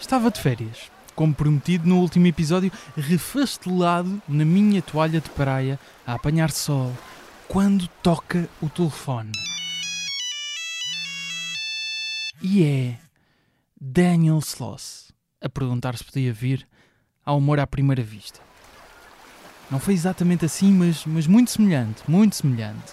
Estava de férias, como prometido no último episódio, refastelado na minha toalha de praia a apanhar sol, quando toca o telefone. E é Daniel Sloss a perguntar se podia vir ao amor à primeira vista. Não foi exatamente assim, mas, mas muito semelhante, muito semelhante.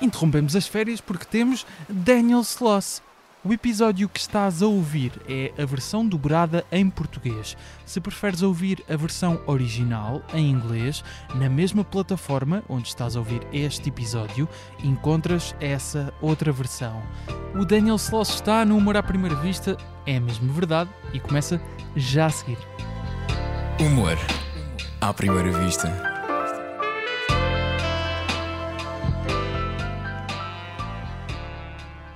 Interrompemos as férias porque temos Daniel Sloss. O episódio que estás a ouvir é a versão dobrada em português. Se preferes ouvir a versão original em inglês, na mesma plataforma onde estás a ouvir este episódio, encontras essa outra versão. O Daniel Sloss está no Humor à Primeira Vista, é mesmo verdade, e começa já a seguir. Humor à primeira vista.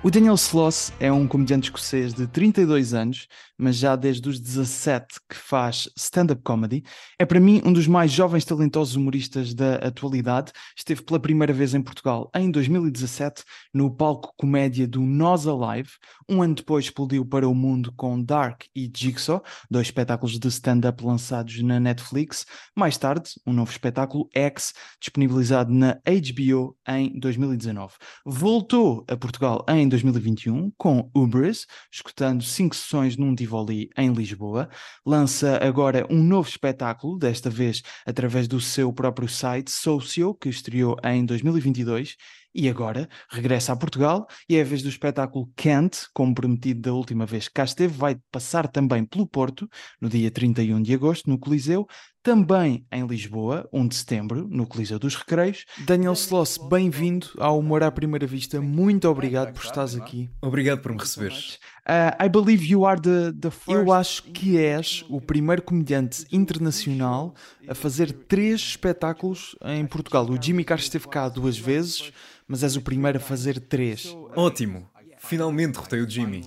O Daniel Sloss é um comediante escocês de 32 anos, mas já desde os 17 que faz stand-up comedy. É para mim um dos mais jovens talentosos humoristas da atualidade. Esteve pela primeira vez em Portugal em 2017 no palco comédia do Nós Alive. Um ano depois explodiu para o mundo com Dark e Jigsaw, dois espetáculos de stand-up lançados na Netflix. Mais tarde, um novo espetáculo, X, disponibilizado na HBO em 2019. Voltou a Portugal em 2021 com Ubris, escutando cinco sessões num Tivoli em Lisboa. Lança agora um novo espetáculo, desta vez através do seu próprio site, Socio, que estreou em 2022 e agora regressa a Portugal e é a vez do espetáculo Kent, como prometido da última vez que cá esteve, vai passar também pelo Porto, no dia 31 de agosto, no Coliseu, também em Lisboa, 1 de setembro, no Coliseu dos Recreios. Daniel Sloss, bem-vindo ao Humor à Primeira Vista. Muito obrigado por estares aqui. Obrigado por me receberes. Uh, I believe you are the, the first... Eu acho que és o primeiro comediante internacional a fazer três espetáculos em Portugal. O Jimmy Carr esteve cá duas vezes, mas és o primeiro a fazer três. Ótimo. Finalmente derrotei o Jimmy.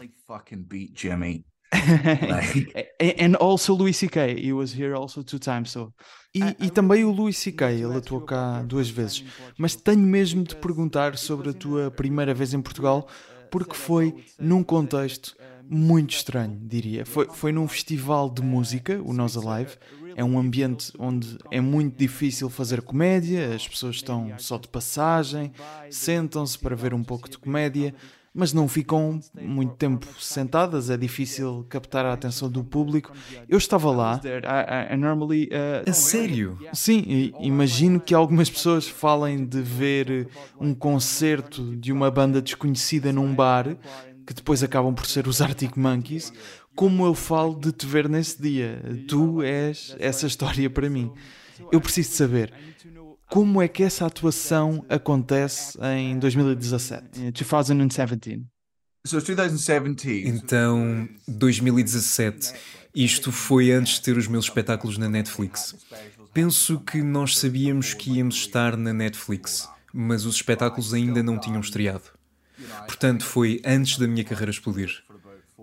and also Louis C.K. He was here also two times, so. E, e também o Louis C.K. Ele atuou cá duas vezes. Mas tenho mesmo de perguntar sobre a tua primeira vez em Portugal, porque foi num contexto muito estranho, diria. Foi, foi num festival de música, o Nós Alive. É um ambiente onde é muito difícil fazer comédia, as pessoas estão só de passagem, sentam-se para ver um pouco de comédia mas não ficam muito tempo sentadas, é difícil captar a atenção do público. Eu estava lá. A sério? Sim, imagino que algumas pessoas falem de ver um concerto de uma banda desconhecida num bar, que depois acabam por ser os Arctic Monkeys, como eu falo de te ver nesse dia. Tu és essa história para mim. Eu preciso saber como é que essa atuação acontece em 2017? 2017. So 2017. Então, 2017. Isto foi antes de ter os meus espetáculos na Netflix. Penso que nós sabíamos que íamos estar na Netflix, mas os espetáculos ainda não tinham estreado. Portanto, foi antes da minha carreira explodir.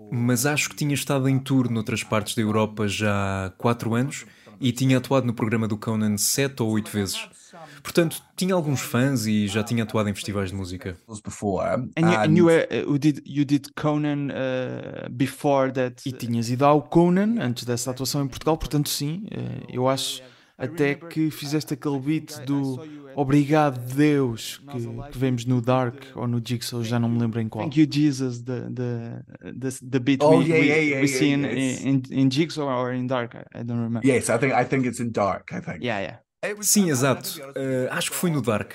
Mas acho que tinha estado em tour noutras partes da Europa já há quatro anos e tinha atuado no programa do Conan sete ou oito vezes. Portanto, tinha alguns fãs e já tinha atuado em festivais de música. And you, and you, you, did, you did Conan before that? E tinhas ido ao Conan antes dessa atuação em Portugal, portanto sim, uh, eu acho até que fizeste aquele beat do Obrigado Deus que, que vemos no Dark ou no Jigsaw, já não me lembro em qual. Thank you Jesus, the, the, the, the beat oh, we, yeah, yeah, yeah, we see in, in, in Jigsaw or in Dark, I don't remember. Yes, I think, I think it's in Dark, I think. Yeah, yeah. Sim, exato. Uh, acho que foi no Dark.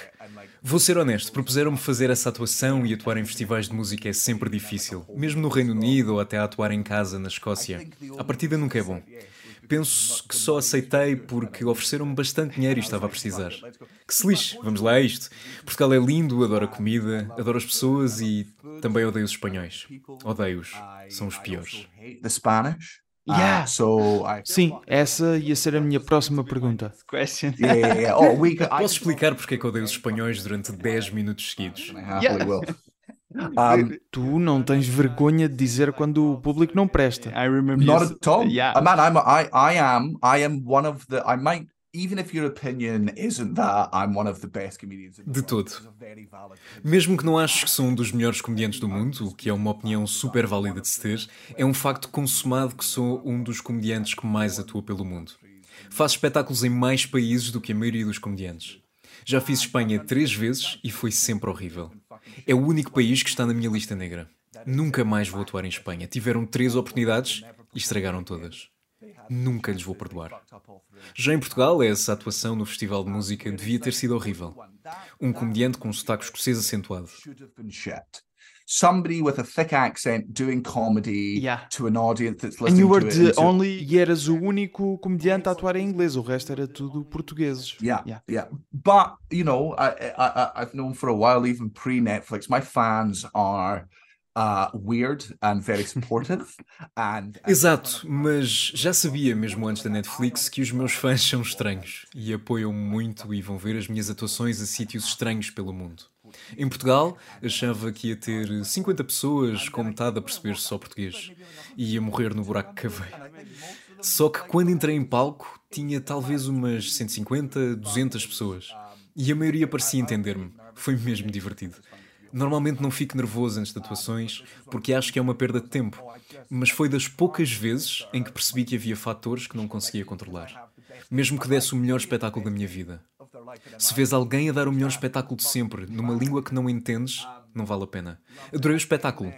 Vou ser honesto, propuseram-me fazer essa atuação e atuar em festivais de música é sempre difícil, mesmo no Reino Unido ou até atuar em casa na Escócia. A partida nunca é bom. Penso que só aceitei porque ofereceram-me bastante dinheiro e estava a precisar. Que se lixe, vamos lá a isto. Portugal é lindo, adoro a comida, adoro as pessoas e também odeio os espanhóis. Odeio-os, são os piores. The Spanish? Yeah. Uh, so I... Sim, essa ia ser a minha próxima pergunta. Yeah, yeah, oh, we Posso explicar porque é que odeio os espanhóis durante 10 minutos seguidos? Yeah. Um, tu não tens vergonha de dizer quando o público não presta. I remember. Not at all. Yeah. Uh, man, I'm I I am I am one of the I might De todo. Mesmo que não aches que sou um dos melhores comediantes do mundo, o que é uma opinião super válida de se ter, é um facto consumado que sou um dos comediantes que mais atua pelo mundo. Faço espetáculos em mais países do que a maioria dos comediantes. Já fiz Espanha três vezes e foi sempre horrível. É o único país que está na minha lista negra. Nunca mais vou atuar em Espanha. Tiveram três oportunidades e estragaram todas. Nunca lhes vou perdoar. Já em Portugal, essa atuação no Festival de Música devia ter sido horrível. Um comediante com um sotaque escocês acentuado. Somebody with a thick accent doing comedy yeah. to an audience that's listening And you were to it. The only, e eras o único comediante a atuar em inglês, o resto era tudo portugueses. Yeah, yeah, yeah. But, you know, I, I, I've known for a while, even pre-Netflix, my fans are Uh, weird and very supportive. and, Exato, mas já sabia mesmo antes da Netflix que os meus fãs são estranhos e apoiam muito e vão ver as minhas atuações a sítios estranhos pelo mundo. Em Portugal, achava que ia ter 50 pessoas com metade a perceber só português e ia morrer no buraco que cavei. Só que quando entrei em palco, tinha talvez umas 150, 200 pessoas e a maioria parecia entender-me. Foi mesmo divertido. Normalmente não fico nervoso antes de atuações porque acho que é uma perda de tempo, mas foi das poucas vezes em que percebi que havia fatores que não conseguia controlar. Mesmo que desse o melhor espetáculo da minha vida. Se vês alguém a dar o melhor espetáculo de sempre numa língua que não entendes, não vale a pena. Adorei o espetáculo.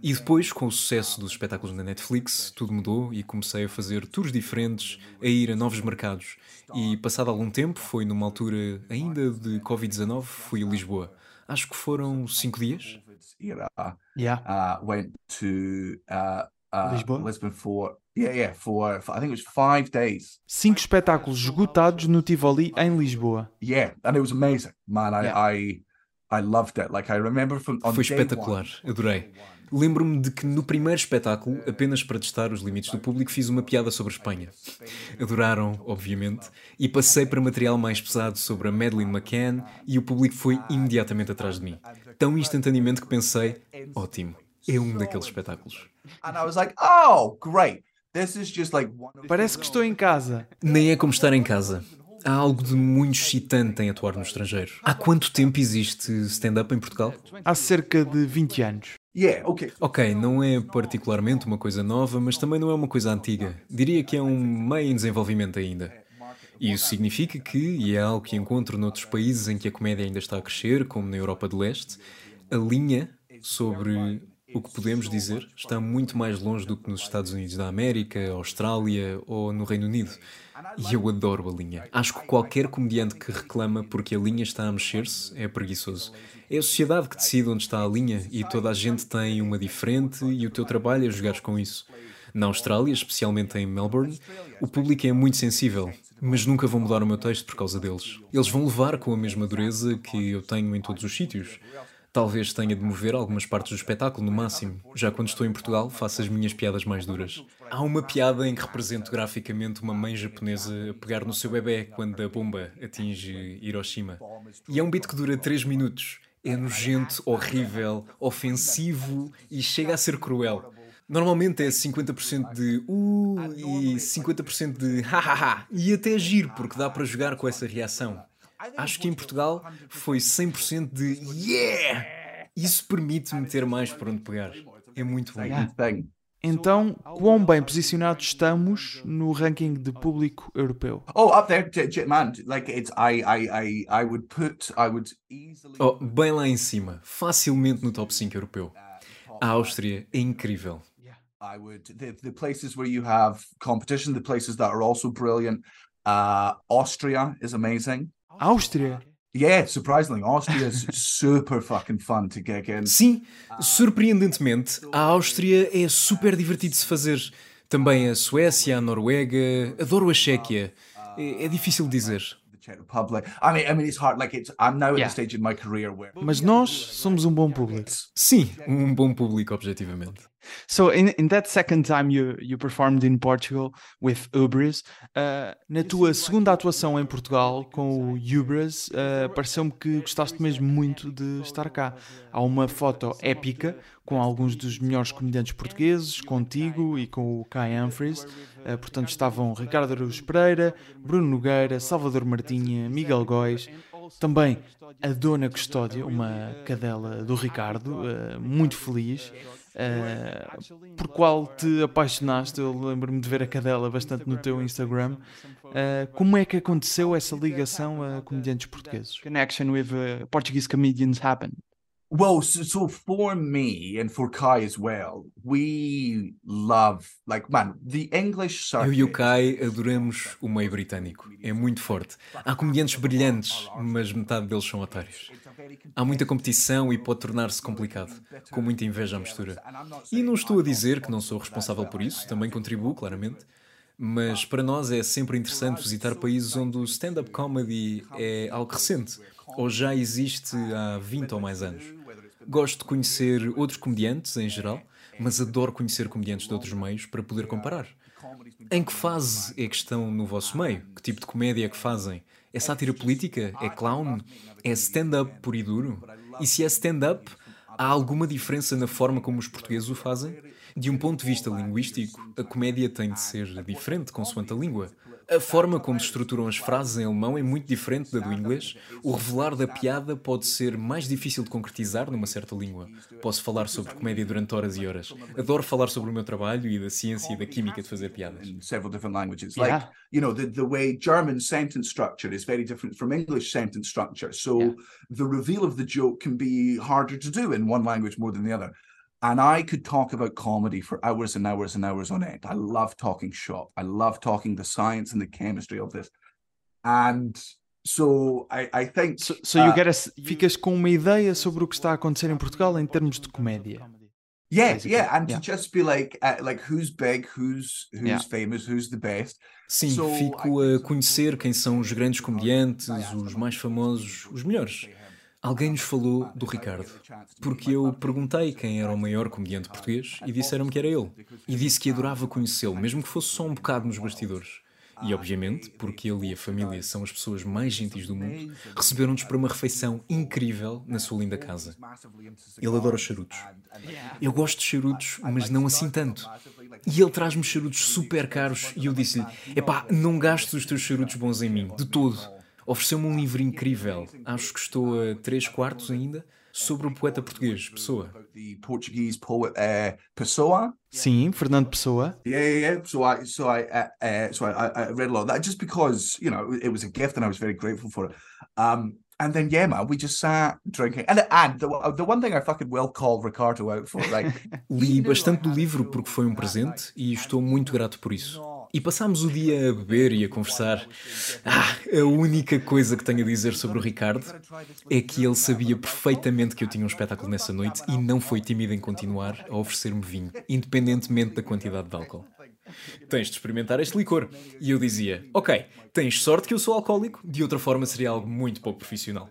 E depois, com o sucesso dos espetáculos na Netflix, tudo mudou e comecei a fazer tours diferentes, a ir a novos mercados. E passado algum tempo, foi numa altura ainda de Covid-19, fui a Lisboa acho que foram cinco dias. Yeah. Uh, went to uh, uh, Lisbon? Lisbon for yeah, yeah, for, for I think it was five days. Cinco espetáculos esgotados no Tivoli em Lisboa. Yeah, and it was amazing, man. I yeah. I, I loved it. Like I remember from Foi espetacular, adorei. Lembro-me de que no primeiro espetáculo, apenas para testar os limites do público, fiz uma piada sobre Espanha. Adoraram, obviamente, e passei para material mais pesado sobre a Madeleine McCann e o público foi imediatamente atrás de mim. Tão instantaneamente que pensei, ótimo, é um daqueles espetáculos. Oh, Parece que estou em casa. Nem é como estar em casa. Há algo de muito excitante em atuar no estrangeiro. Há quanto tempo existe stand-up em Portugal? Há cerca de 20 anos. Yeah, okay. ok, não é particularmente uma coisa nova, mas também não é uma coisa antiga. Diria que é um meio em desenvolvimento ainda. Isso significa que, e é algo que encontro noutros países em que a comédia ainda está a crescer, como na Europa de Leste, a linha sobre o que podemos dizer está muito mais longe do que nos Estados Unidos da América, Austrália ou no Reino Unido. E eu adoro a linha. Acho que qualquer comediante que reclama porque a linha está a mexer-se é preguiçoso. É a sociedade que decide onde está a linha e toda a gente tem uma diferente e o teu trabalho é jogares com isso. Na Austrália, especialmente em Melbourne, o público é muito sensível, mas nunca vão mudar o meu texto por causa deles. Eles vão levar com a mesma dureza que eu tenho em todos os sítios. Talvez tenha de mover algumas partes do espetáculo, no máximo. Já quando estou em Portugal, faço as minhas piadas mais duras. Há uma piada em que represento graficamente uma mãe japonesa a pegar no seu bebê quando a bomba atinge Hiroshima. E é um beat que dura 3 minutos. É nojento, horrível, ofensivo e chega a ser cruel. Normalmente é 50% de uh e 50% de hahaha. E até giro, porque dá para jogar com essa reação. Acho que em Portugal foi 100% de yeah! Isso permite-me ter mais por onde pegar. É muito bom. Então, quão bem posicionados estamos no ranking de público europeu? Oh, up there, man. Like it's, I, I, I, I would put, I would easily. Oh, bem lá em cima, facilmente no top 5 europeu. A Áustria é incrível. I would the, the places where you have competition, the places that are also brilliant. Uh, Austria is amazing. Áustria? Yeah, surprisingly, Austria is super fucking fun to get in. Sim, surpreendentemente, a Áustria é super divertido de se fazer. Também a Suécia, a Noruega, adoro a Chequia. É, é difícil dizer. Mas nós somos um bom público. Sim, um bom público, objetivamente. So in, in that second time you, you performed in Portugal with Ubris, uh, na tua segunda atuação em Portugal com o Ubris, uh, pareceu-me que gostaste mesmo muito de estar cá. Há uma foto épica com alguns dos melhores comediantes portugueses, contigo e com o Kai Humphries. Uh, portanto, estavam Ricardo Araújo Pereira, Bruno Nogueira, Salvador Martinha, Miguel Góis, também a Dona Custódia, uma cadela do Ricardo, uh, muito feliz. Uh, por qual te apaixonaste? Eu lembro-me de ver a cadela bastante no teu Instagram. Uh, como é que aconteceu essa ligação a comediantes portugueses? Connection with uh, Portuguese comedians happen. Well, so, so, for me and for Kai as well, we love, like, man, the English circuit... Eu e o Kai adoramos o meio britânico. É muito forte. Há comediantes brilhantes, mas metade deles são otários. Há muita competição e pode tornar-se complicado, com muita inveja à mistura. E não estou a dizer que não sou responsável por isso, também contribuo, claramente. Mas para nós é sempre interessante visitar países onde o stand-up comedy é algo recente, ou já existe há 20 ou mais anos. Gosto de conhecer outros comediantes em geral, mas adoro conhecer comediantes de outros meios para poder comparar. Em que fase é que estão no vosso meio? Que tipo de comédia é que fazem? É sátira política? É clown? É stand-up puro e duro? E se é stand-up, há alguma diferença na forma como os portugueses o fazem? De um ponto de vista linguístico, a comédia tem de ser diferente consoante a língua. A forma como se estruturam as frases em alemão é muito diferente da do inglês. O revelar da piada pode ser mais difícil de concretizar numa certa língua. Posso falar sobre comédia durante horas e horas. Adoro falar sobre o meu trabalho e da ciência e da química de fazer piadas. Several different languages. Like, you know, the, the way German sentence structure is very different from English sentence structure. So the reveal of the joke can be harder to do in one language more than the other. And I could talk about comedy for hours and hours and hours on end. I love talking shop. I love talking the science and the chemistry of this. And so I, I think. So, so you uh, get a, ficas com uma ideia sobre o que está a acontecer em Portugal em termos de comédia. Yeah, basically. yeah, and yeah. to just be like, uh, like who's big, who's who's yeah. famous, who's the best. Sim, so, fico a conhecer quem são os grandes comediantes, os mais famosos, os melhores. Alguém nos falou do Ricardo, porque eu perguntei quem era o maior comediante português e disseram-me que era ele. E disse que adorava conhecê-lo, mesmo que fosse só um bocado nos bastidores. E, obviamente, porque ele e a família são as pessoas mais gentis do mundo, receberam-nos para uma refeição incrível na sua linda casa. Ele adora os charutos. Eu gosto de charutos, mas não assim tanto. E ele traz-me charutos super caros e eu disse-lhe: epá, não gastes os teus charutos bons em mim, de todo. Ofereceu-me um livro incrível, acho que estou a três quartos ainda, sobre o poeta português, Pessoa. Uh, Pessoa. Sim, Fernando Pessoa. Yeah, yeah, yeah. So I, so I, uh, uh, so I, I read a lot of that just because you know it was a gift and I was very grateful for it. Um, and then yeah, man, we just sat drinking. And and the, the one thing I fucking will call Ricardo out for, like. Li bastante do livro porque foi um presente e estou muito grato por isso. E passámos o dia a beber e a conversar. Ah, a única coisa que tenho a dizer sobre o Ricardo é que ele sabia perfeitamente que eu tinha um espetáculo nessa noite e não foi tímido em continuar a oferecer-me vinho, independentemente da quantidade de álcool. Tens de experimentar este licor. E eu dizia: Ok, tens sorte que eu sou alcoólico, de outra forma seria algo muito pouco profissional.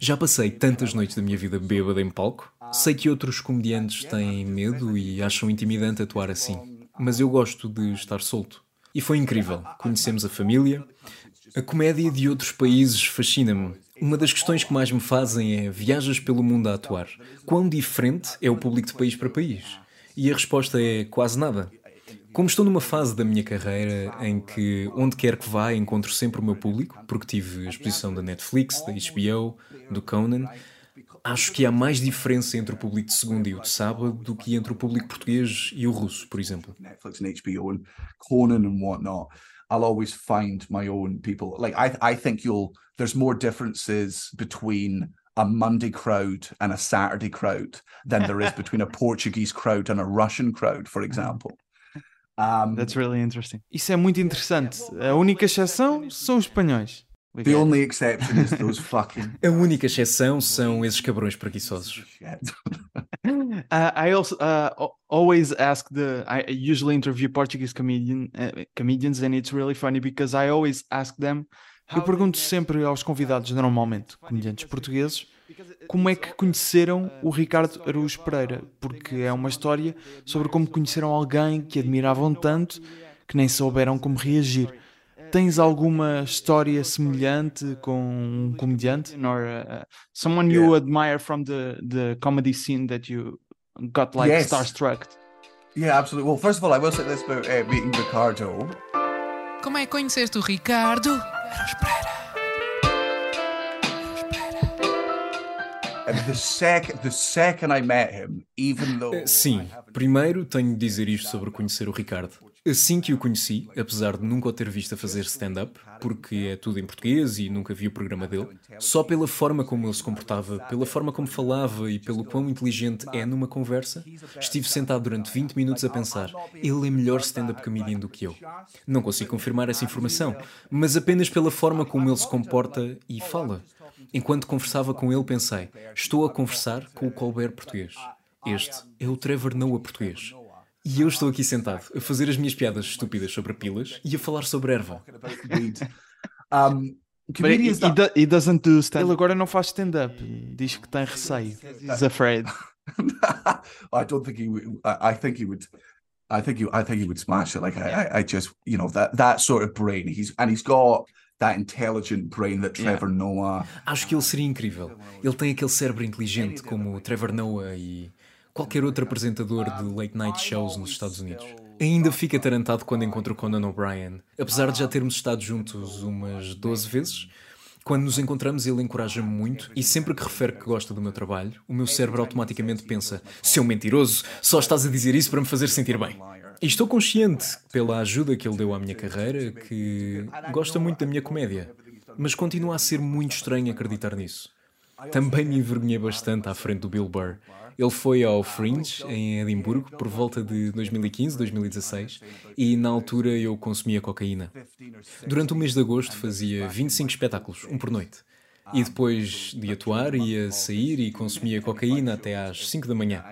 Já passei tantas noites da minha vida bêbada em palco. Sei que outros comediantes têm medo e acham intimidante atuar assim, mas eu gosto de estar solto. E foi incrível. Conhecemos a família. A comédia de outros países fascina-me. Uma das questões que mais me fazem é: viajas pelo mundo a atuar. Quão diferente é o público de país para país? E a resposta é quase nada. Como estou numa fase da minha carreira em que, onde quer que vá, encontro sempre o meu público, porque tive a exposição da Netflix, da HBO, do Conan, acho que há mais diferença entre o público de segunda e o de sábado do que entre o público português e o russo, por exemplo. Netflix and HBO and Conan and whatnot. I'll always find my own people. Like I, I think you'll. There's more differences between a Monday crowd and a Saturday crowd than there is between a Portuguese crowd and a Russian crowd, for example. Um, That's really interesting. Isso é muito interessante. A única exceção são os espanhóis. The only exception is those fucking. A única exceção são esses cabrões preguiçosos. uh, I also uh, always ask the. I usually interview Portuguese comedian uh, comedians, and it's really funny because I always ask them. Eu pergunto sempre aos convidados, normalmente comediantes portugueses, como é que conheceram o Ricardo Araújo Pereira, porque é uma história sobre como conheceram alguém que admiravam tanto que nem souberam como reagir. Tens alguma história semelhante com um comediante? Or uh, someone you yeah. admire from the, the comedy scene that you got like yes. starstruck? Yeah, absolutely. Well, first of all, I will say this about uh, meeting Ricardo. Como é que conheceste o Ricardo? Espera. The sec the second I met him, even though... Eh, sim, primeiro tenho de dizer isto sobre conhecer o Ricardo. Assim que o conheci, apesar de nunca o ter visto a fazer stand-up, porque é tudo em português e nunca vi o programa dele, só pela forma como ele se comportava, pela forma como falava e pelo quão inteligente é numa conversa, estive sentado durante 20 minutos a pensar: ele é melhor stand-up comedian do que eu. Não consigo confirmar essa informação, mas apenas pela forma como ele se comporta e fala. Enquanto conversava com ele, pensei: estou a conversar com o Colbert português. Este é o Trevor Noah português. E eu estou aqui sentado a fazer as minhas piadas estúpidas sobre pilas e a falar sobre erva. um, he, he, doesn't do stand Ele agora não faz stand-up. Diz que tem receio. He's afraid. I don't think he would. I, I think he would. I think he. I think he would smash it. Like I, I, just, you know, that that sort of brain. He's and he's got that intelligent brain that Trevor yeah. Noah. Acho que ele seria incrível. Ele tem aquele cérebro inteligente como Trevor Noah e qualquer outro apresentador de late night shows nos Estados Unidos. Ainda fica atarantado quando encontro Conan O'Brien. Apesar de já termos estado juntos umas 12 vezes, quando nos encontramos, ele encoraja-me muito e sempre que refere que gosta do meu trabalho, o meu cérebro automaticamente pensa: seu mentiroso, só estás a dizer isso para me fazer sentir bem. E estou consciente, pela ajuda que ele deu à minha carreira, que gosta muito da minha comédia. Mas continua a ser muito estranho acreditar nisso. Também me envergonhei bastante à frente do Bill Burr. Ele foi ao Fringe, em Edimburgo, por volta de 2015, 2016, e na altura eu consumia cocaína. Durante o mês de agosto fazia 25 espetáculos, um por noite. E depois de atuar, ia sair e consumia cocaína até às 5 da manhã.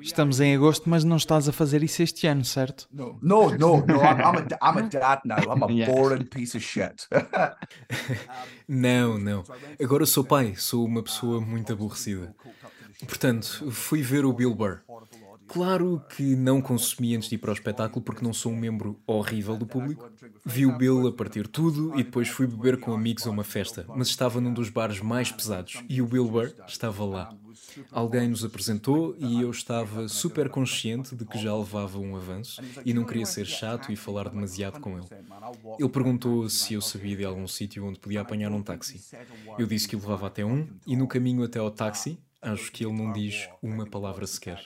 Estamos em agosto, mas não estás a fazer isso este ano, certo? No, no, no, no. I'm, a, I'm a dad now. I'm a yeah. boring piece of shit. não, não. Agora sou pai, sou uma pessoa muito aborrecida. Portanto, fui ver o Bill Burr. Claro que não consumi antes de ir para o espetáculo porque não sou um membro horrível do público. Vi o Bill a partir tudo e depois fui beber com amigos a uma festa, mas estava num dos bares mais pesados e o Bill Burr estava lá. Alguém nos apresentou e eu estava super consciente de que já levava um avanço e não queria ser chato e falar demasiado com ele. Ele perguntou se eu sabia de algum sítio onde podia apanhar um táxi. Eu disse que levava até um e no caminho até ao táxi Acho que ele não diz uma palavra sequer.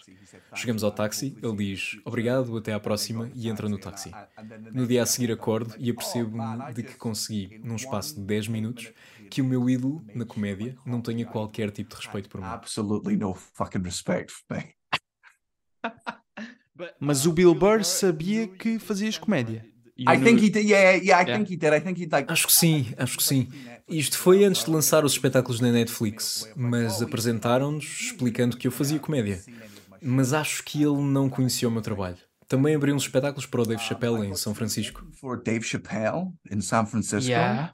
Chegamos ao táxi, ele diz obrigado, até à próxima e entra no táxi. No dia a seguir acordo e apercebo-me de que consegui, num espaço de 10 minutos, que o meu ídolo na comédia não tenha qualquer tipo de respeito por mim. Absolutely no fucking respect for me. Mas o Bill Burr sabia que fazias comédia. Acho que sim, acho que sim. Isto foi antes de lançar os espetáculos na Netflix, mas apresentaram-nos explicando que eu fazia comédia. Mas acho que ele não conhecia o meu trabalho. Também abri uns espetáculos para o Dave Chappelle em São Francisco. For Dave Chappelle in San Francisco. Yeah.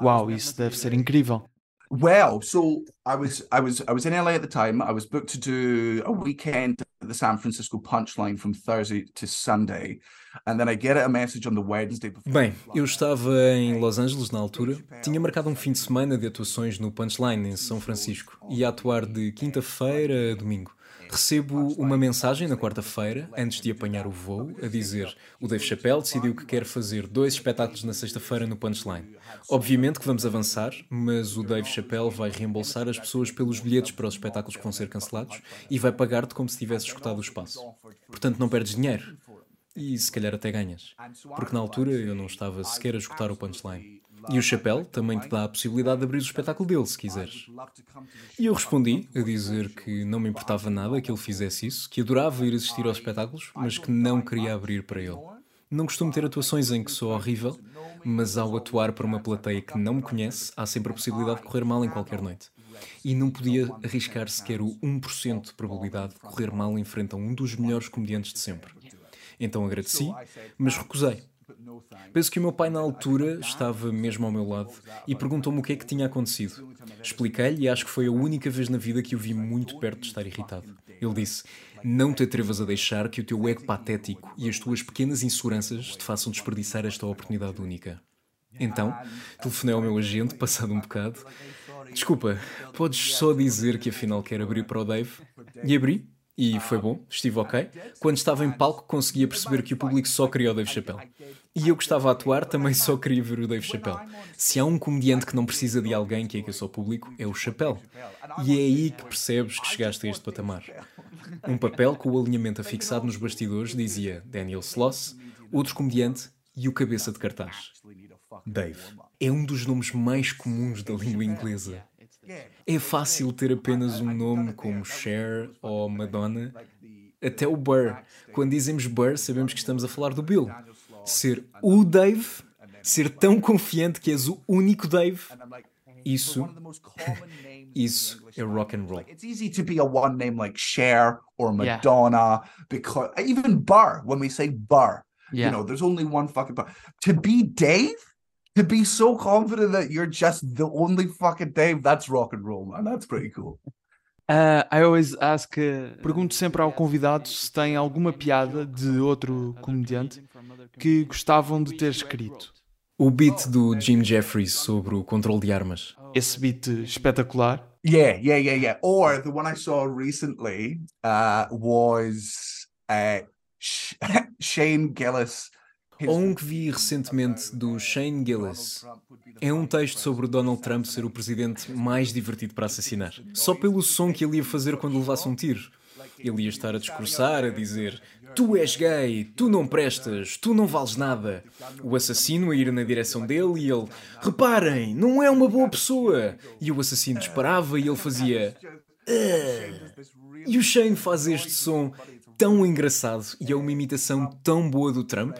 Uau, isso deve ser incrível. Well, so I was I was I was in LA at the time. I was booked to do a weekend at the San Francisco Punchline from Thursday to Sunday. And then I get a message on the Wednesday before Bem, eu estava em Los Angeles na altura. Tinha marcado um fim de semana de atuações no Punchline em São Francisco. Ia atuar de quinta-feira a domingo. Recebo uma mensagem na quarta-feira, antes de apanhar o voo, a dizer: o Dave Chappelle decidiu que quer fazer dois espetáculos na sexta-feira no Punchline. Obviamente que vamos avançar, mas o Dave Chappelle vai reembolsar as pessoas pelos bilhetes para os espetáculos que vão ser cancelados e vai pagar-te como se tivesse escutado o espaço. Portanto, não perdes dinheiro. E se calhar até ganhas. Porque na altura eu não estava sequer a escutar o punchline. E o chapéu também te dá a possibilidade de abrir o espetáculo dele, se quiseres. E eu respondi a dizer que não me importava nada que ele fizesse isso, que adorava ir assistir aos espetáculos, mas que não queria abrir para ele. Não costumo ter atuações em que sou horrível, mas ao atuar para uma plateia que não me conhece, há sempre a possibilidade de correr mal em qualquer noite. E não podia arriscar sequer o 1% de probabilidade de correr mal em frente a um dos melhores comediantes de sempre. Então agradeci, mas recusei Penso que o meu pai, na altura, estava mesmo ao meu lado e perguntou-me o que é que tinha acontecido. Expliquei-lhe e acho que foi a única vez na vida que o vi muito perto de estar irritado. Ele disse: Não te atrevas a deixar que o teu ego patético e as tuas pequenas inseguranças te façam desperdiçar esta oportunidade única. Então, telefonei ao meu agente, passado um bocado. Desculpa, podes só dizer que afinal quer abrir para o Dave? E abri, e foi bom, estive ok. Quando estava em palco, conseguia perceber que o público só queria o Dave Chappelle. E eu que estava a atuar também só queria ver o Dave Chappelle. Se há um comediante que não precisa de alguém que aqueça o público, é o Chappelle. E é aí que percebes que chegaste a este patamar. Um papel com o alinhamento afixado nos bastidores dizia Daniel Sloss, outro comediante e o cabeça de cartaz. Dave. É um dos nomes mais comuns da língua inglesa. É fácil ter apenas um nome como Cher ou Madonna. Até o Burr. Quando dizemos Burr, sabemos que estamos a falar do Bill. Ser o Dave, ser tão confiante que és o único Dave, isso, isso é rock and roll. It's easy to be a one name like Cher or Madonna because even Bar. when we say Burr, you know, there's only one fucking Bar. To be Dave to be so confident that you're just the only fucking Dave, that's rock and roll, man. That's pretty cool. Uh, I always ask, uh, pergunto sempre ao convidado se tem alguma piada de outro comediante que gostavam de ter escrito. O beat do Jim Jeffries sobre o controle de armas. Esse beat espetacular. Yeah, yeah, yeah, yeah. Or the one I saw recently uh, was uh, Shane Gillis ou um que vi recentemente do Shane Gillis. É um texto sobre Donald Trump ser o presidente mais divertido para assassinar. Só pelo som que ele ia fazer quando levasse um tiro. Ele ia estar a discursar, a dizer: Tu és gay, tu não prestas, tu não vales nada. O assassino a ir na direção dele e ele: Reparem, não é uma boa pessoa. E o assassino disparava e ele fazia: ah. E o Shane faz este som tão engraçado e é uma imitação tão boa do Trump.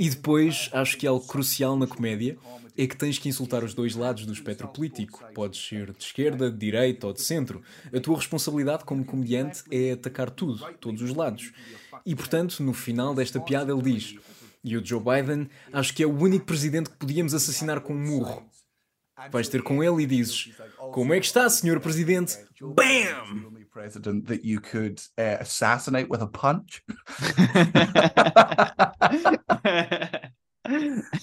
E depois, acho que algo crucial na comédia é que tens que insultar os dois lados do espectro político. Podes ser de esquerda, de direita ou de centro. A tua responsabilidade como comediante é atacar tudo, todos os lados. E portanto, no final desta piada, ele diz: E o Joe Biden, acho que é o único presidente que podíamos assassinar com um murro. Vais ter com ele e dizes: Como é que está, senhor presidente? BAM! President that you could uh, assassinate with a punch.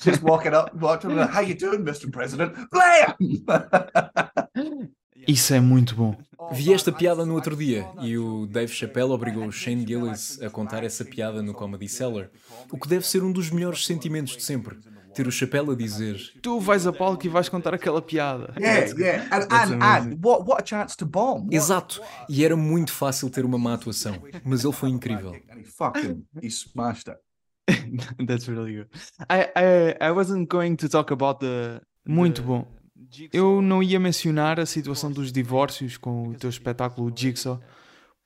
Just walking up, walking up, how you doing, Mr. President? Blam! Isso é muito bom. Vi esta piada no outro dia e o Dave Chappelle obrigou o Shane Gillis a contar essa piada no Comedy Cellar, o que deve ser um dos melhores sentimentos de sempre ter o chapéu a dizer: Tu vais a palco e vais contar aquela piada. Yeah, yeah. And, and, and what, what a chance to bomb. Exato. E era muito fácil ter uma má atuação, mas ele foi incrível. he fucking he smashed it. That's really good. I, I, I wasn't going to talk about the. Muito bom. Eu não ia mencionar a situação dos divórcios com o teu espetáculo Jigsaw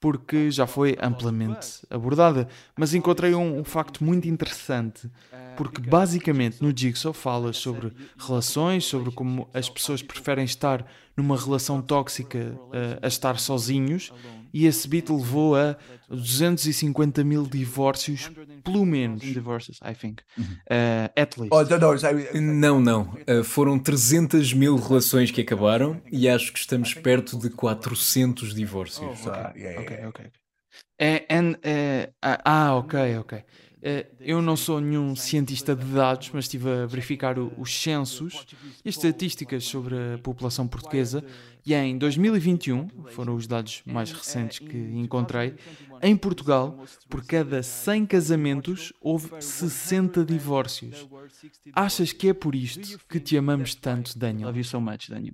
porque já foi amplamente abordada, mas encontrei um, um, facto muito interessante, porque basicamente no Jigsaw fala sobre relações, sobre como as pessoas preferem estar numa relação tóxica uh, a estar sozinhos, e esse beat levou a 250 mil divórcios, pelo menos. Divorces, I think. Uh, at least. Oh, não, não. Uh, foram 300 mil relações que acabaram e acho que estamos perto de 400 divórcios. Oh, ok, ok, ok. And, uh, ah, ok, ok. Eu não sou nenhum cientista de dados, mas estive a verificar os censos e as estatísticas sobre a população portuguesa e em 2021, foram os dados mais recentes que encontrei, em Portugal, por cada 100 casamentos, houve 60 divórcios. Achas que é por isto que te amamos tanto, Daniel? Love you so much, Daniel.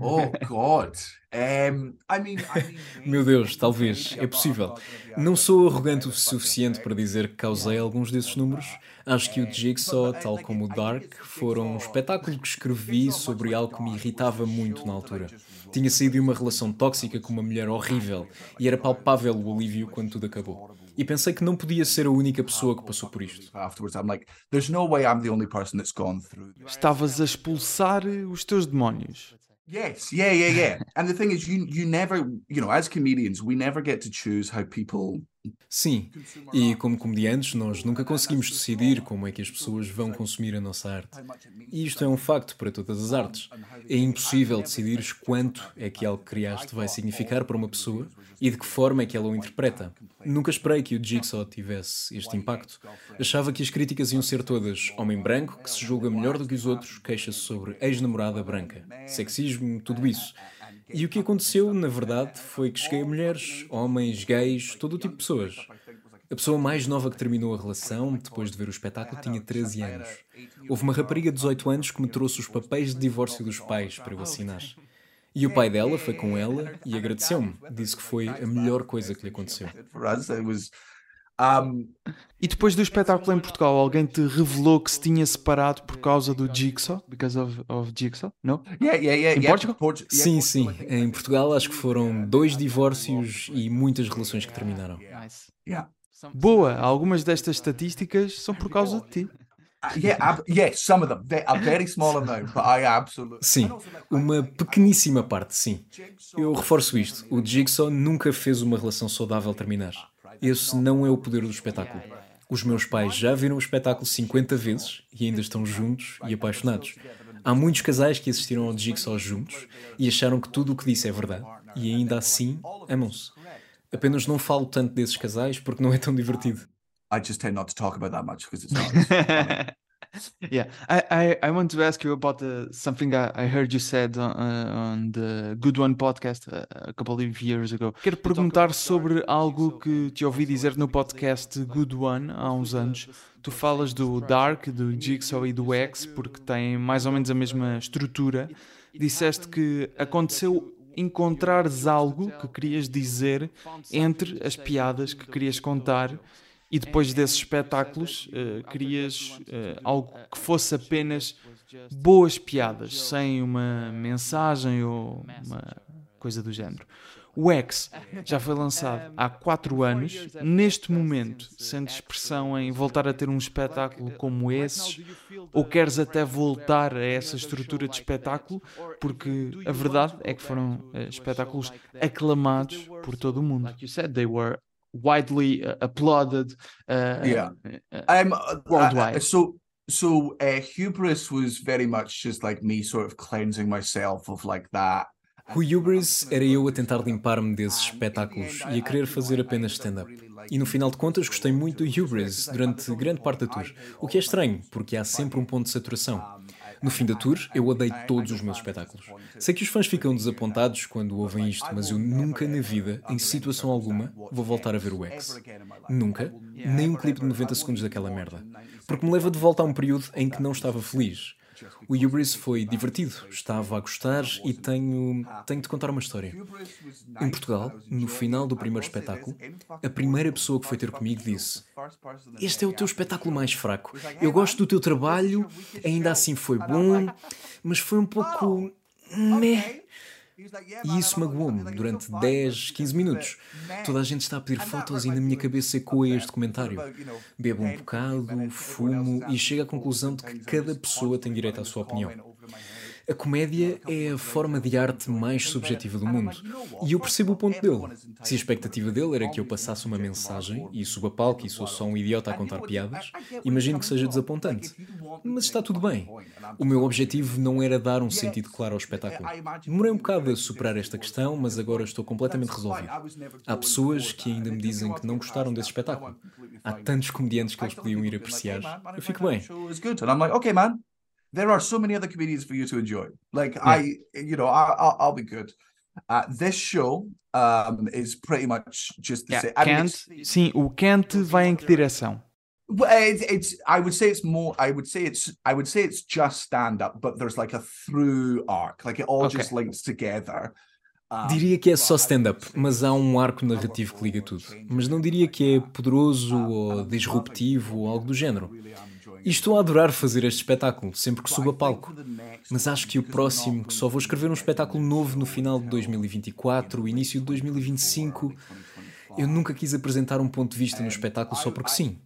Oh God. Um, I mean, I mean, Meu Deus, talvez. É possível. Não sou arrogante o suficiente para dizer que causei alguns desses números. Acho que o Jigsaw, tal como o Dark, foram um espetáculo que escrevi sobre algo que me irritava muito na altura. Tinha saído de uma relação tóxica com uma mulher horrível e era palpável o alívio quando tudo acabou. E pensei que não podia ser a única pessoa que passou por isto. Estavas a expulsar os teus demónios. Yes, yeah, yeah, yeah. and the thing is, you you never, you know, as comedians, we never get to choose how people Sim, e como comediantes, nós nunca conseguimos decidir como é que as pessoas vão consumir a nossa arte. E isto é um facto para todas as artes. É impossível decidir quanto é que algo que criaste vai significar para uma pessoa e de que forma é que ela o interpreta. Nunca esperei que o Jigsaw tivesse este impacto. Achava que as críticas iam ser todas homem branco, que se julga melhor do que os outros, queixa-se sobre ex-namorada branca, sexismo, tudo isso. E o que aconteceu, na verdade, foi que cheguei a mulheres, homens, gays, todo tipo de pessoas. A pessoa mais nova que terminou a relação, depois de ver o espetáculo, tinha 13 anos. Houve uma rapariga de 18 anos que me trouxe os papéis de divórcio dos pais para eu assinar. E o pai dela foi com ela e agradeceu-me. Disse que foi a melhor coisa que lhe aconteceu. Um... E depois do espetáculo em Portugal, alguém te revelou que se tinha separado por causa do Jigsaw? Because of, of Jigsaw? Não? Yeah, yeah, yeah, em Portugal? Yeah, sim, sim. Em Portugal acho que foram dois divórcios e muitas relações que terminaram. Yeah. Boa, algumas destas estatísticas são por causa de ti. Uh, yeah, yes, some of them. A very small amount, but I absolutely. Sim, uma pequeníssima parte, sim. Eu reforço isto. O Jigsaw nunca fez uma relação saudável terminar. Esse não é o poder do espetáculo. Os meus pais já viram o espetáculo 50 vezes e ainda estão juntos e apaixonados. Há muitos casais que assistiram ao Jigsaw juntos e acharam que tudo o que disse é verdade e ainda assim amam-se. Apenas não falo tanto desses casais porque não é tão divertido. I just tend not to talk about that much because it's not. Yeah, I, I, I want to ask you about the, something I, I heard you said on, uh, on the Good One podcast a, uh, a couple of years ago. Quero perguntar sobre algo que te ouvi dizer no podcast Good One há uns anos. Tu falas do Dark, do Jigsaw e do X porque têm mais ou menos a mesma estrutura. Disseste que aconteceu encontrares algo que querias dizer entre as piadas que querias contar e depois desses espetáculos uh, querias uh, algo que fosse apenas boas piadas, sem uma mensagem ou uma coisa do género. O X já foi lançado há quatro anos. Neste momento, sentes expressão em voltar a ter um espetáculo como esses? Ou queres até voltar a essa estrutura de espetáculo? Porque a verdade é que foram uh, espetáculos aclamados por todo o mundo. Like you said, widely uh, applauded. Uh, yeah, um, worldwide. so so uh, hubris was very much just like me, sort of cleansing myself of like that. O Hubris era eu a tentar limpar-me desses espetáculos e a querer fazer apenas stand-up. E no final de contas gostei muito do Hubris durante grande parte da tour, o que é estranho, porque há sempre um ponto de saturação. No fim da tour, eu odeio todos os meus espetáculos. Sei que os fãs ficam desapontados quando ouvem isto, mas eu nunca na vida, em situação alguma, vou voltar a ver o X. Nunca, nem um clipe de 90 segundos daquela merda. Porque me leva de volta a um período em que não estava feliz. O Hubris foi divertido, estava a gostar e tenho, tenho de contar uma história. Em Portugal, no final do primeiro espetáculo, a primeira pessoa que foi ter comigo disse: Este é o teu espetáculo mais fraco. Eu gosto do teu trabalho, ainda assim foi bom, mas foi um pouco. Meh. E isso magoou-me durante 10, 15 minutos. Toda a gente está a pedir fotos e na minha cabeça ecoa este comentário. Bebo um bocado, fumo e chego à conclusão de que cada pessoa tem direito à sua opinião. A comédia é a forma de arte mais subjetiva do mundo. E eu percebo o ponto dele. Se a expectativa dele era que eu passasse uma mensagem e suba palco e sou só um idiota a contar piadas, imagino que seja desapontante. Mas está tudo bem. O meu objetivo não era dar um sentido claro ao espetáculo. Demorei um bocado a superar esta questão, mas agora estou completamente resolvido. Há pessoas que ainda me dizem que não gostaram desse espetáculo. Há tantos comediantes que eles podiam ir apreciar. Eu fico bem. There are so many other comedians for you to enjoy. Like yeah. I, you know, I, will be good. Uh, this show um, is pretty much just the yeah, same. Kent, I mean, sim, o Kent vai em que direção? It's, it's I would say it's more I would say it's I would say it's just stand up but there's like a through arc like it all okay. just links together Diria que é só stand-up, mas há um arco narrativo que liga tudo. Mas não diria que é poderoso ou disruptivo ou algo do género. E estou a adorar fazer este espetáculo, sempre que subo a palco. Mas acho que o próximo, que só vou escrever um espetáculo novo no final de 2024, início de 2025, eu nunca quis apresentar um ponto de vista no espetáculo só porque sim.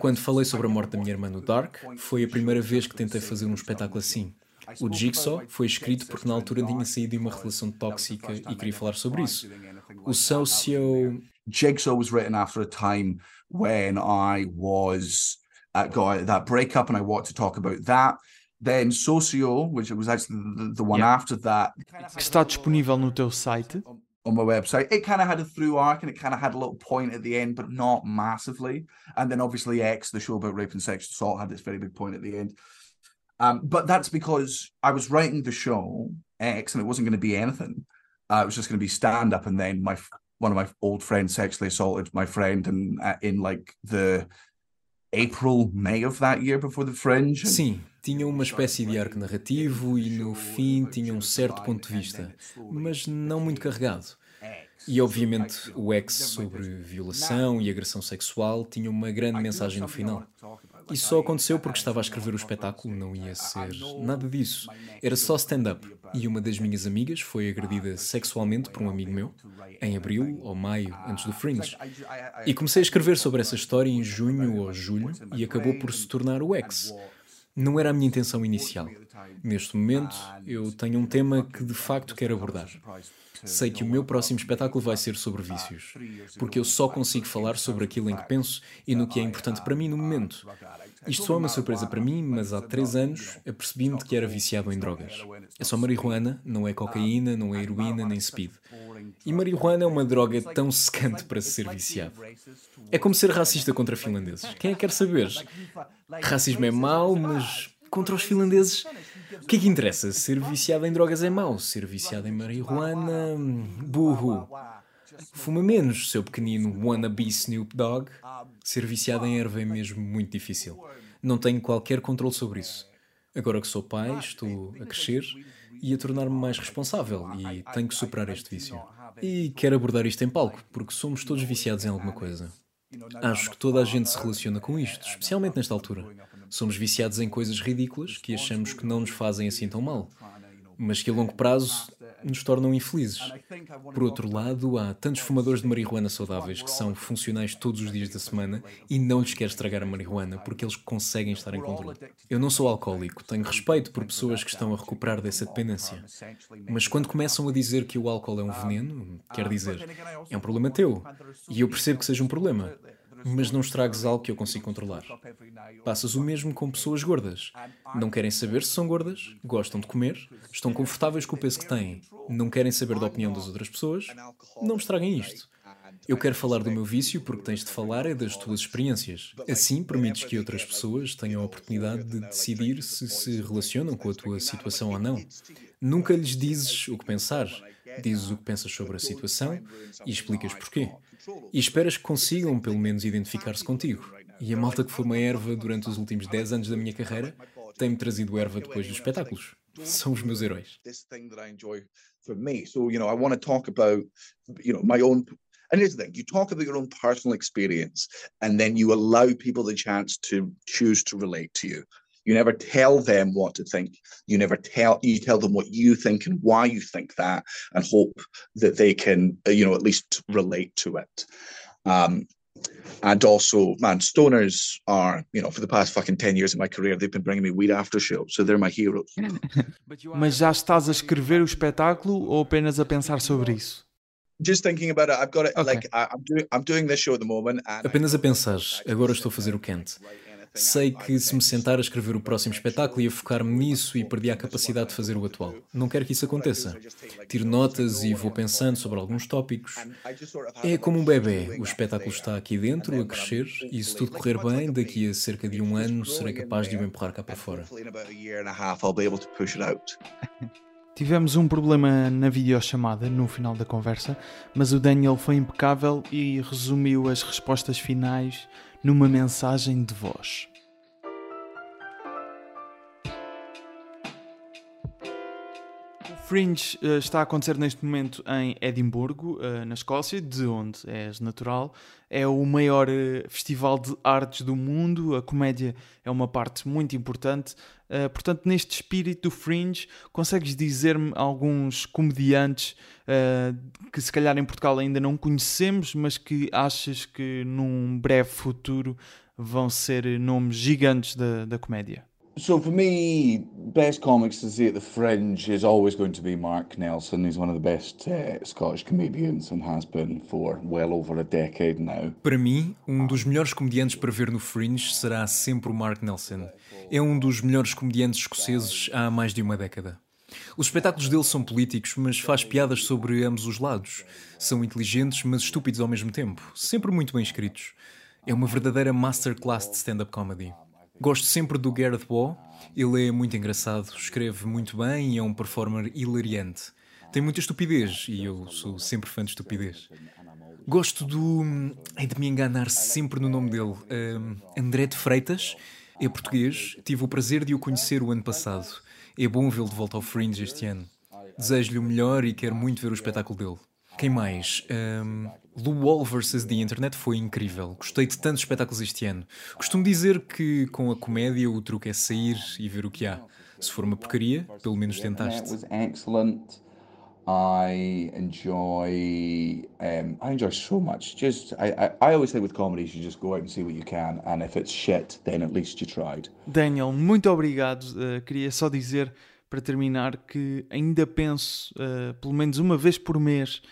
Quando falei sobre a morte da minha irmã no Dark, foi a primeira vez que tentei fazer um espetáculo assim. O Jigsaw foi escrito porque na altura tinha saído de uma relação tóxica e queria falar sobre isso. O Socio Jigsaw was written after a time when I was uh, got that breakup, and I want to talk about that. Then Socio, which was actually the, the one yeah. after that, que está disponível no teu site. On my website, it kind of had a through arc and it kind of had a little point at the end, but not massively. And then obviously X, the show about rape and sexual assault, had this very big point at the end. Um, but that's because I was writing the show X, and it wasn't going to be anything. Uh, it was just going to be stand up, and then my one of my old friends sexually assaulted my friend, and uh, in like the April, May of that year before the Fringe. Sim, tinha uma espécie de arco narrativo e no fim tinha um certo ponto de vista, mas não muito carregado. E obviamente o ex sobre violação e agressão sexual tinha uma grande mensagem no final. Isso só aconteceu porque estava a escrever o espetáculo, não ia ser nada disso. Era só stand-up. E uma das minhas amigas foi agredida sexualmente por um amigo meu, em abril ou maio, antes do Fringe. E comecei a escrever sobre essa história em junho ou julho e acabou por se tornar o ex. Não era a minha intenção inicial. Neste momento, eu tenho um tema que de facto quero abordar. Sei que o meu próximo espetáculo vai ser sobre vícios, porque eu só consigo falar sobre aquilo em que penso e no que é importante para mim no momento. Isto só é uma surpresa para mim, mas há três anos apercebi-me de que era viciado em drogas. É só marihuana, não é cocaína, não é heroína nem speed. E marihuana é uma droga tão secante para ser viciado. É como ser racista contra finlandeses. Quem é que quer saber? Racismo é mau, mas contra os finlandeses o que é que interessa? Ser viciado em drogas é mau. Ser viciado em marihuana, burro. Fuma menos, seu pequenino wannabe Snoop Dogg. Ser viciado em erva é mesmo muito difícil. Não tenho qualquer controle sobre isso. Agora que sou pai, estou a crescer e a tornar-me mais responsável e tenho que superar este vício. E quero abordar isto em palco, porque somos todos viciados em alguma coisa. Acho que toda a gente se relaciona com isto, especialmente nesta altura. Somos viciados em coisas ridículas que achamos que não nos fazem assim tão mal, mas que a longo prazo nos tornam infelizes. Por outro lado, há tantos fumadores de marihuana saudáveis que são funcionais todos os dias da semana e não lhes quer estragar a marihuana porque eles conseguem estar em controle. Eu não sou alcoólico, tenho respeito por pessoas que estão a recuperar dessa dependência. Mas quando começam a dizer que o álcool é um veneno, quer dizer, é um problema teu. E eu percebo que seja um problema mas não estragues algo que eu consigo controlar. Passas o mesmo com pessoas gordas. Não querem saber se são gordas, gostam de comer, estão confortáveis com o peso que têm, não querem saber da opinião das outras pessoas. Não me estraguem isto. Eu quero falar do meu vício porque tens de falar é das tuas experiências. Assim, permites que outras pessoas tenham a oportunidade de decidir se se relacionam com a tua situação ou não. Nunca lhes dizes o que pensar, dizes o que pensas sobre a situação e explicas porquê. E esperas que consigam, pelo menos, identificar-se contigo. E a malta que foi uma erva durante os últimos 10 anos da minha carreira tem-me trazido erva depois dos espetáculos. São os meus heróis. And here's the thing you talk about your own personal experience, and then you allow people the chance to choose to relate to you. You never tell them what to think. You never tell you tell them what you think and why you think that, and hope that they can, uh, you know, at least relate to it. Um, and also, man, stoners are, you know, for the past fucking 10 years of my career, they've been bringing me weed after show, so they're my heroes. Mas já estás a escrever o espetáculo ou apenas a pensar sobre isso? Just thinking about it, I've got it, okay. like, I'm doing, I'm doing this show at the moment. Apenas a pensar, agora estou a fazer o Kent. Sei que se me sentar a escrever o próximo espetáculo ia focar-me nisso e perdi a capacidade de fazer o atual. Não quero que isso aconteça. Tiro notas e vou pensando sobre alguns tópicos. É como um bebê. O espetáculo está aqui dentro, a crescer, e se tudo correr bem, daqui a cerca de um ano serei capaz de o empurrar cá para fora. Tivemos um problema na videochamada no final da conversa, mas o Daniel foi impecável e resumiu as respostas finais numa mensagem de voz. Fringe uh, está a acontecer neste momento em Edimburgo, uh, na Escócia, de onde és natural. É o maior uh, festival de artes do mundo. A comédia é uma parte muito importante. portanto, neste espírito do Fringe, consegues dizer-me alguns comediantes que se calhar em Portugal ainda não conhecemos, mas que achas que num breve futuro vão ser nomes gigantes da, da comédia? So for me, best comics to see at the Fringe is always going to be Mark Nelson. He's one of the best uh, Scottish comedians and has been for well over a decade now. Para mim, um dos melhores comediantes para ver no Fringe será sempre o Mark Nelson. É um dos melhores comediantes escoceses há mais de uma década. Os espetáculos dele são políticos, mas faz piadas sobre ambos os lados. São inteligentes, mas estúpidos ao mesmo tempo. Sempre muito bem escritos. É uma verdadeira masterclass de stand-up comedy. Gosto sempre do Gareth Waugh, ele é muito engraçado, escreve muito bem e é um performer hilariante. Tem muita estupidez e eu sou sempre fã de estupidez. Gosto do. Hei de me enganar sempre no nome dele. Uh, André de Freitas, é português, tive o prazer de o conhecer o ano passado. É bom vê-lo de volta ao Fringe este ano. Desejo-lhe o melhor e quero muito ver o espetáculo dele. Quem mais? Um, The Wall vs. The Internet foi incrível. Gostei de tantos espetáculos este ano. Costumo dizer que com a comédia o truque é sair e ver o que há. Se for uma porcaria, pelo menos tentaste. I enjoy um, I enjoy so much. Just I, I, I always say with comedies you just go out and see what you can and if it's shit then at least you tried. Daniel, muito obrigado. Uh, queria só dizer para terminar que ainda penso uh, pelo menos uma vez por mês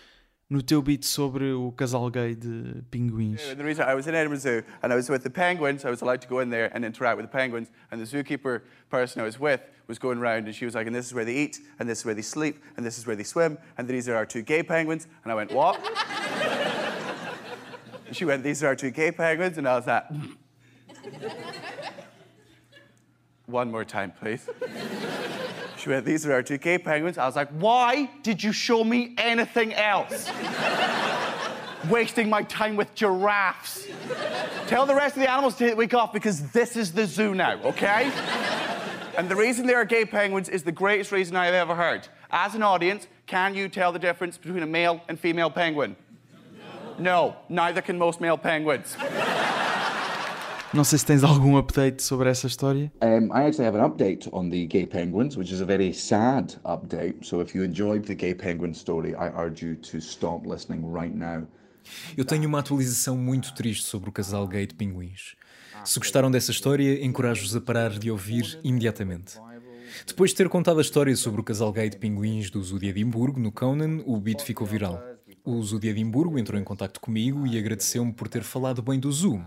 no teu beat sobre o casal gay de pinguins. The reason I was in Edinburgh Zoo and I was with the penguins, I was allowed to go in there and interact with the penguins, and the zookeeper person I was with was going around and she was like, and this is where they eat, and this is where they sleep, and this is where they swim, and these are our two gay penguins. And I went, what? she went, these are our two gay penguins, and I was like, one more time, please. She went, These are our two gay penguins. I was like, Why did you show me anything else? Wasting my time with giraffes. Tell the rest of the animals to week off because this is the zoo now, okay? and the reason they are gay penguins is the greatest reason I have ever heard. As an audience, can you tell the difference between a male and female penguin? No, no neither can most male penguins. Não sei se tens algum update sobre essa história. Um, I actually have an update on the gay penguins, which is a very sad update. So if you enjoyed the gay penguin story, I urge you to stop listening right now. Eu tenho uma atualização muito triste sobre o casal gay de pinguins. Se gostaram dessa história, encorajo-os a parar de ouvir imediatamente. Depois de ter contado a história sobre o casal gay de pinguins do Zoo de Edimburgo, no Conan, o beat ficou viral. O Zoo de Edimburgo entrou em contato comigo e agradeceu-me por ter falado bem do Zoo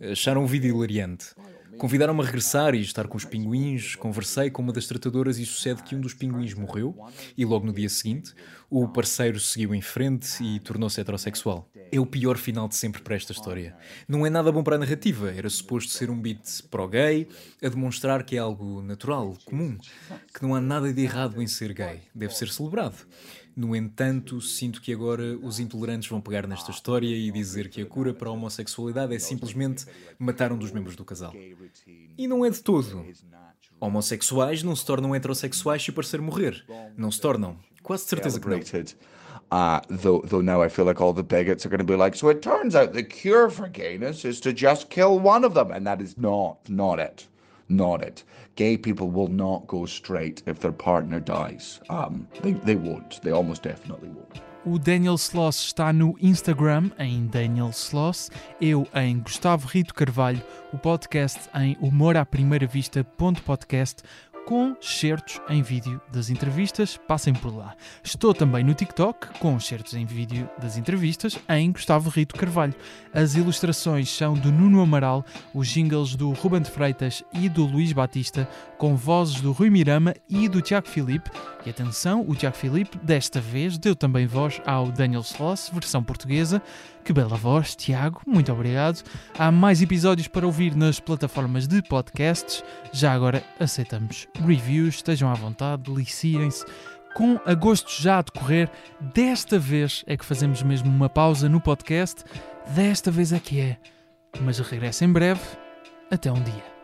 acharam o vídeo hilariante. Convidaram-me a regressar e estar com os pinguins. Conversei com uma das tratadoras e sucede que um dos pinguins morreu e logo no dia seguinte o parceiro seguiu em frente e tornou-se heterossexual. É o pior final de sempre para esta história. Não é nada bom para a narrativa. Era suposto ser um beat pró-gay, a demonstrar que é algo natural, comum, que não há nada de errado em ser gay. Deve ser celebrado. No entanto, sinto que agora os intolerantes vão pegar nesta história e dizer que a cura para a homossexualidade é simplesmente matar um dos membros do casal. E não é de todo. Homossexuais não se tornam heterossexuais se o parceiro morrer. Não se tornam. Quase certeza que não. Uh, though, though now I feel like all the bigots are going to be like, so it turns out the cure for gayness is to just kill one of them, and that is not, not it. Not it. Gay people will not go straight if their partner dies. Um, they, they won't. They almost definitely won't. O Daniel Sloss está no Instagram em Daniel Sloss, eu em Gustavo Rito Carvalho, o podcast em humoraprimeiravista.podcast com certos em vídeo das entrevistas, passem por lá. Estou também no TikTok com certos em vídeo das entrevistas em Gustavo Rito Carvalho. As ilustrações são do Nuno Amaral, os jingles do Ruben de Freitas e do Luís Batista, com vozes do Rui Mirama e do Tiago Filipe. E atenção, o Tiago Filipe desta vez deu também voz ao Daniel Sloss, versão portuguesa. Que bela voz, Tiago, muito obrigado. Há mais episódios para ouvir nas plataformas de podcasts. Já agora aceitamos reviews, estejam à vontade, deliciem-se. Com agosto já a decorrer, desta vez é que fazemos mesmo uma pausa no podcast. Desta vez é que é. Mas regresso em breve. Até um dia.